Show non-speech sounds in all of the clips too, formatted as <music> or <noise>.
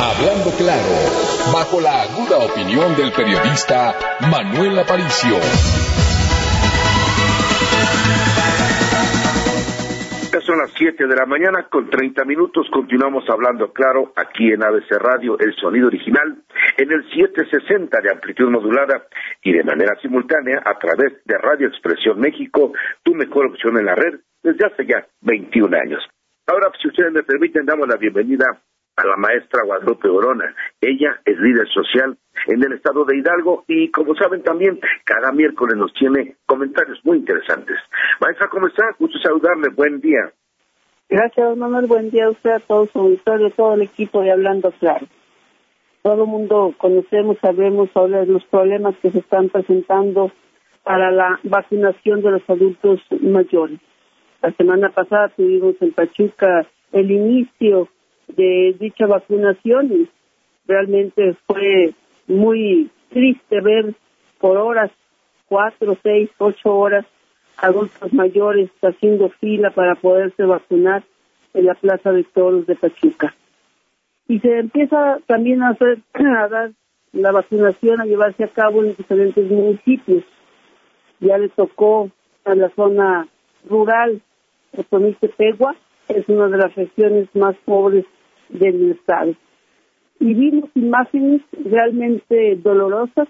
Hablando claro, bajo la aguda opinión del periodista Manuel Aparicio. son las 7 de la mañana con 30 minutos. Continuamos hablando claro aquí en ABC Radio, el sonido original, en el 760 de amplitud modulada y de manera simultánea a través de Radio Expresión México, tu mejor opción en la red desde hace ya 21 años. Ahora, si ustedes me permiten, damos la bienvenida a la maestra Guadalupe Orona. Ella es líder social en el estado de Hidalgo y como saben también cada miércoles nos tiene comentarios muy interesantes. Maestra, ¿cómo está? Gusto saludarle, buen día. Gracias, Manuel, buen día a usted, a todo su auditorio, todo el equipo de Hablando Claro. Todo el mundo conocemos, sabemos sobre los problemas que se están presentando para la vacunación de los adultos mayores. La semana pasada tuvimos en Pachuca el inicio de dicha vacunación y realmente fue muy triste ver por horas, cuatro, seis, ocho horas, adultos mayores haciendo fila para poderse vacunar en la Plaza de Toros de Pachuca. Y se empieza también a hacer, <clears throat> a dar la vacunación a llevarse a cabo en diferentes municipios. Ya le tocó a la zona rural, de Pegua, es una de las regiones más pobres del estado y vimos imágenes realmente dolorosas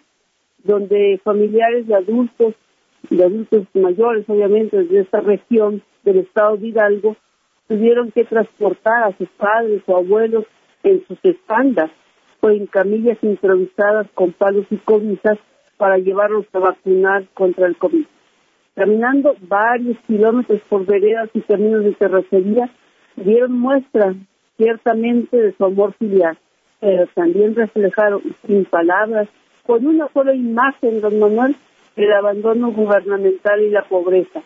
donde familiares de adultos, de adultos mayores obviamente de esta región del estado de Hidalgo, tuvieron que transportar a sus padres o abuelos en sus espaldas o en camillas improvisadas con palos y cobijas para llevarlos a vacunar contra el COVID. Caminando varios kilómetros por veredas y caminos de terracería, dieron muestra ciertamente de su amor filial pero también reflejaron sin palabras, con una sola imagen, don Manuel, el abandono gubernamental y la pobreza,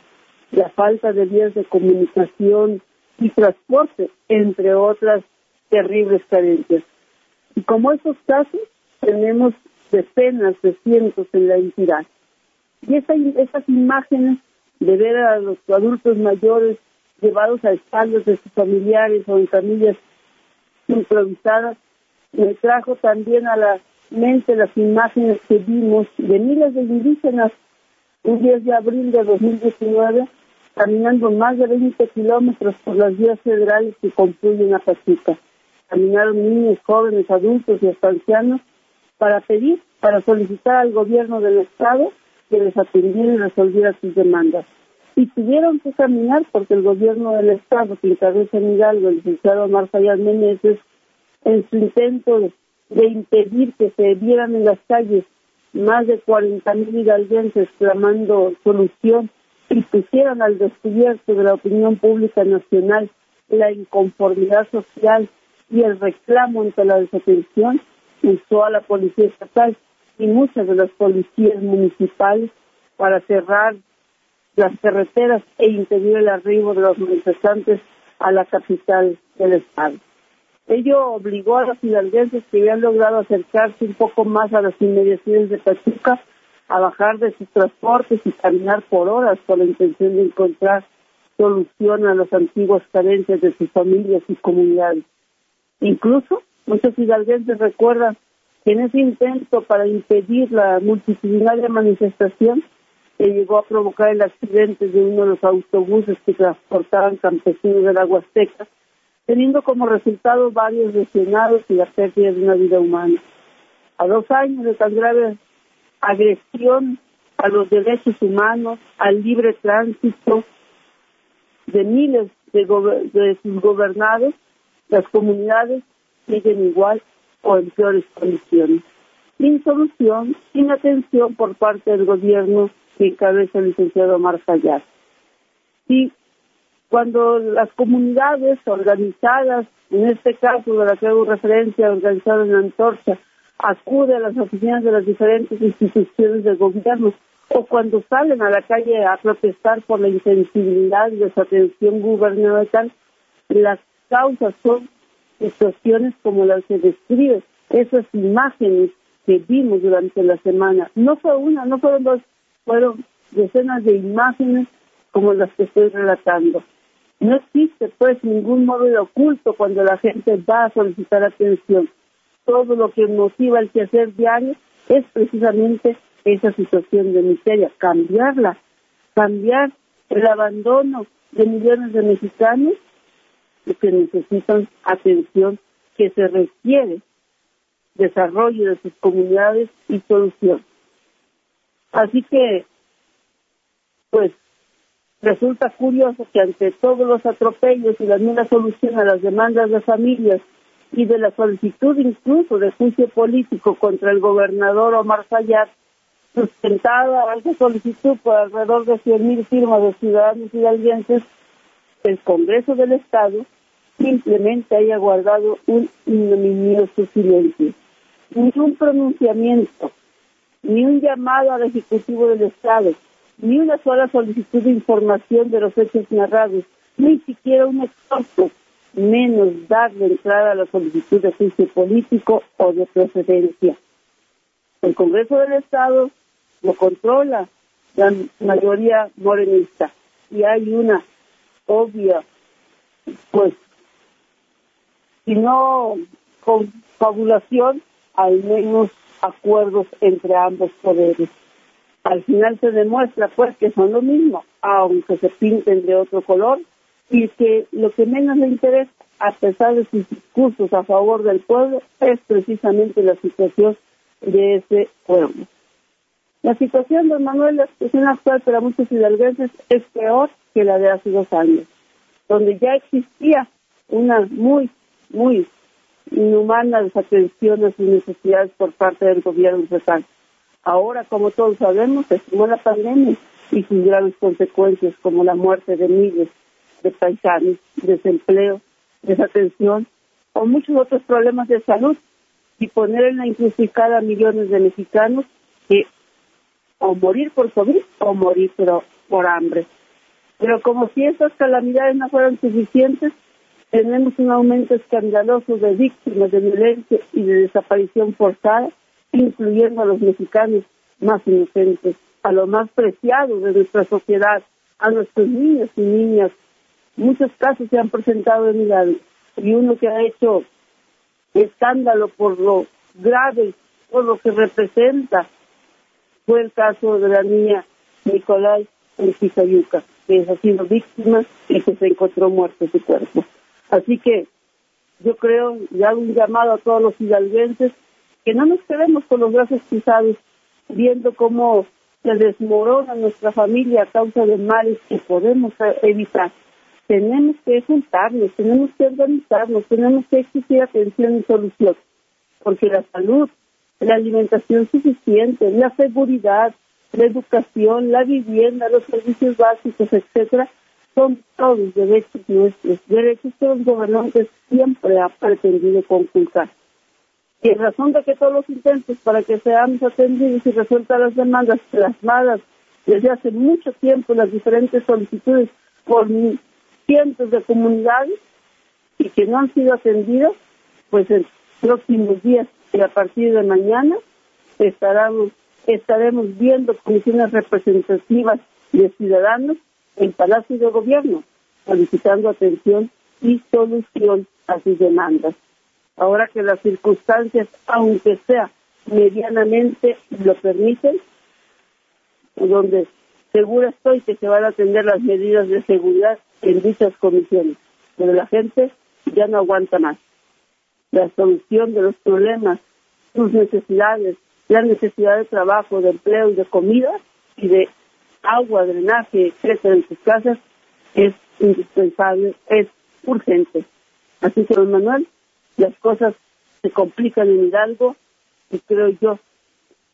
la falta de vías de comunicación y transporte, entre otras terribles carencias. Y como esos casos, tenemos decenas de cientos en la entidad. Y esas imágenes de ver a los adultos mayores llevados a espaldas de sus familiares o en familias improvisadas me trajo también a la mente las imágenes que vimos de miles de indígenas un 10 de abril de 2019 caminando más de 20 kilómetros por las vías federales que concluyen a Pachuca. Caminaron niños, jóvenes, adultos y hasta ancianos para pedir, para solicitar al gobierno del Estado que les atendiera y resolviera sus demandas. Y tuvieron que caminar porque el gobierno del Estado, que encabeza en Hidalgo, el licenciado Omar Fayad en su intento de, impedir que se vieran en las calles más de 40 mil hidalguenses clamando solución y pusieran al descubierto de la opinión pública nacional la inconformidad social y el reclamo ante la desatención, usó a la policía estatal y muchas de las policías municipales para cerrar las carreteras e impedir el arribo de los manifestantes a la capital del estado. Ello obligó a los hidalguenses que habían logrado acercarse un poco más a las inmediaciones de Pachuca a bajar de sus transportes y caminar por horas con la intención de encontrar solución a las antiguas carencias de sus familias y comunidades. Incluso muchos hidalguenses recuerdan que en ese intento para impedir la multitudinaria manifestación que llegó a provocar el accidente de uno de los autobuses que transportaban campesinos de la Huasteca, teniendo como resultado varios lesionados y la pérdida de una vida humana. A dos años de tan grave agresión a los derechos humanos, al libre tránsito de miles de, sus gobernados, las comunidades siguen igual o en peores condiciones, sin solución, sin atención por parte del gobierno que encabeza el licenciado Omar. Y cuando las comunidades organizadas, en este caso de la que hago referencia, organizadas en Antorcha, acuden a las oficinas de las diferentes instituciones del gobierno o cuando salen a la calle a protestar por la insensibilidad y desatención gubernamental, las causas son situaciones como las que describe, esas imágenes que vimos durante la semana. No fue una, no fueron dos, fueron decenas de imágenes como las que estoy relatando. No existe pues ningún móvil oculto cuando la gente va a solicitar atención. todo lo que motiva el quehacer diario es precisamente esa situación de miseria, cambiarla, cambiar el abandono de millones de mexicanos que necesitan atención, que se requiere desarrollo de sus comunidades y solución. Así que, pues, resulta curioso que ante todos los atropellos y la nula solución a las demandas de familias y de la solicitud incluso de juicio político contra el gobernador Omar Fayad, sustentada esa solicitud por alrededor de 100.000 firmas de ciudadanos y hidalguenses, el Congreso del Estado simplemente haya guardado un ignominioso silencio. Ni un pronunciamiento, ni un llamado al Ejecutivo del Estado, ni una sola solicitud de información de los hechos narrados, ni siquiera un exhorto, menos darle entrada a la solicitud de juicio político o de procedencia. El Congreso del Estado lo controla la mayoría morenista y hay una obvia, pues, si no confabulación, al menos acuerdos entre ambos poderes. Al final se demuestra pues que son lo mismo, aunque se pinten de otro color, y que lo que menos le interesa, a pesar de sus discursos a favor del pueblo, es precisamente la situación de ese pueblo. La situación de Manuel, la situación actual para muchos hidalguenses es peor que la de hace dos años, donde ya existía una muy, muy inhumana desatención a sus necesidades por parte del gobierno estatal. Ahora, como todos sabemos, la pandemia y sus graves consecuencias, como la muerte de miles de paisanos, desempleo, desatención o muchos otros problemas de salud y poner en la encrucijada a millones de mexicanos que o morir por COVID o morir pero por hambre. Pero como si estas calamidades no fueran suficientes, tenemos un aumento escandaloso de víctimas de violencia y de desaparición forzada, incluyendo a los mexicanos más inocentes, a los más preciados de nuestra sociedad, a nuestros niños y niñas. Muchos casos se han presentado en Hidalgo y uno que ha hecho escándalo por lo grave, por lo que representa, fue el caso de la niña Nicolás en Pizayuca, que ha sido víctima y que se encontró muerto su cuerpo. Así que yo creo y hago un llamado a todos los hidalguenses que no nos quedemos con los brazos cruzados viendo cómo se desmorona nuestra familia a causa de males que podemos evitar. Tenemos que juntarnos, tenemos que organizarnos, tenemos que exigir atención y solución, porque la salud, la alimentación suficiente, la seguridad, la educación, la vivienda, los servicios básicos, etcétera, son todos derechos nuestros, derechos que los gobernantes siempre han pretendido conculcar. Y en razón de que todos los intentos para que seamos atendidos y resueltas las demandas plasmadas desde hace mucho tiempo las diferentes solicitudes por cientos de comunidades y que no han sido atendidas, pues en próximos días y a partir de mañana estaremos viendo comisiones representativas de ciudadanos en Palacio de Gobierno, solicitando atención y solución a sus demandas. Ahora que las circunstancias, aunque sea medianamente, lo permiten, donde segura estoy que se van a atender las medidas de seguridad en dichas comisiones, pero la gente ya no aguanta más. La solución de los problemas, sus necesidades, la necesidad de trabajo, de empleo y de comida y de agua, drenaje, etcétera, en sus casas, es indispensable, es urgente. Así que, don Manuel, las cosas se complican en Hidalgo y creo yo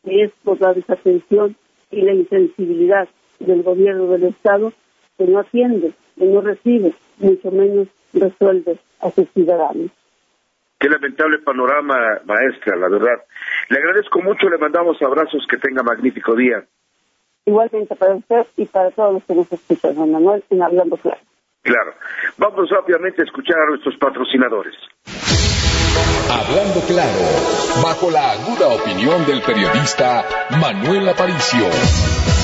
que es por la desatención y la insensibilidad del gobierno del Estado que no atiende, que no recibe, mucho menos resuelve a sus ciudadanos. Qué lamentable panorama, maestra, la verdad. Le agradezco mucho, le mandamos abrazos, que tenga magnífico día. Igualmente para usted y para todos los que nos escuchan, don Manuel, en Hablando Claro. Claro. Vamos rápidamente a escuchar a nuestros patrocinadores. Hablando Claro, bajo la aguda opinión del periodista Manuel Aparicio.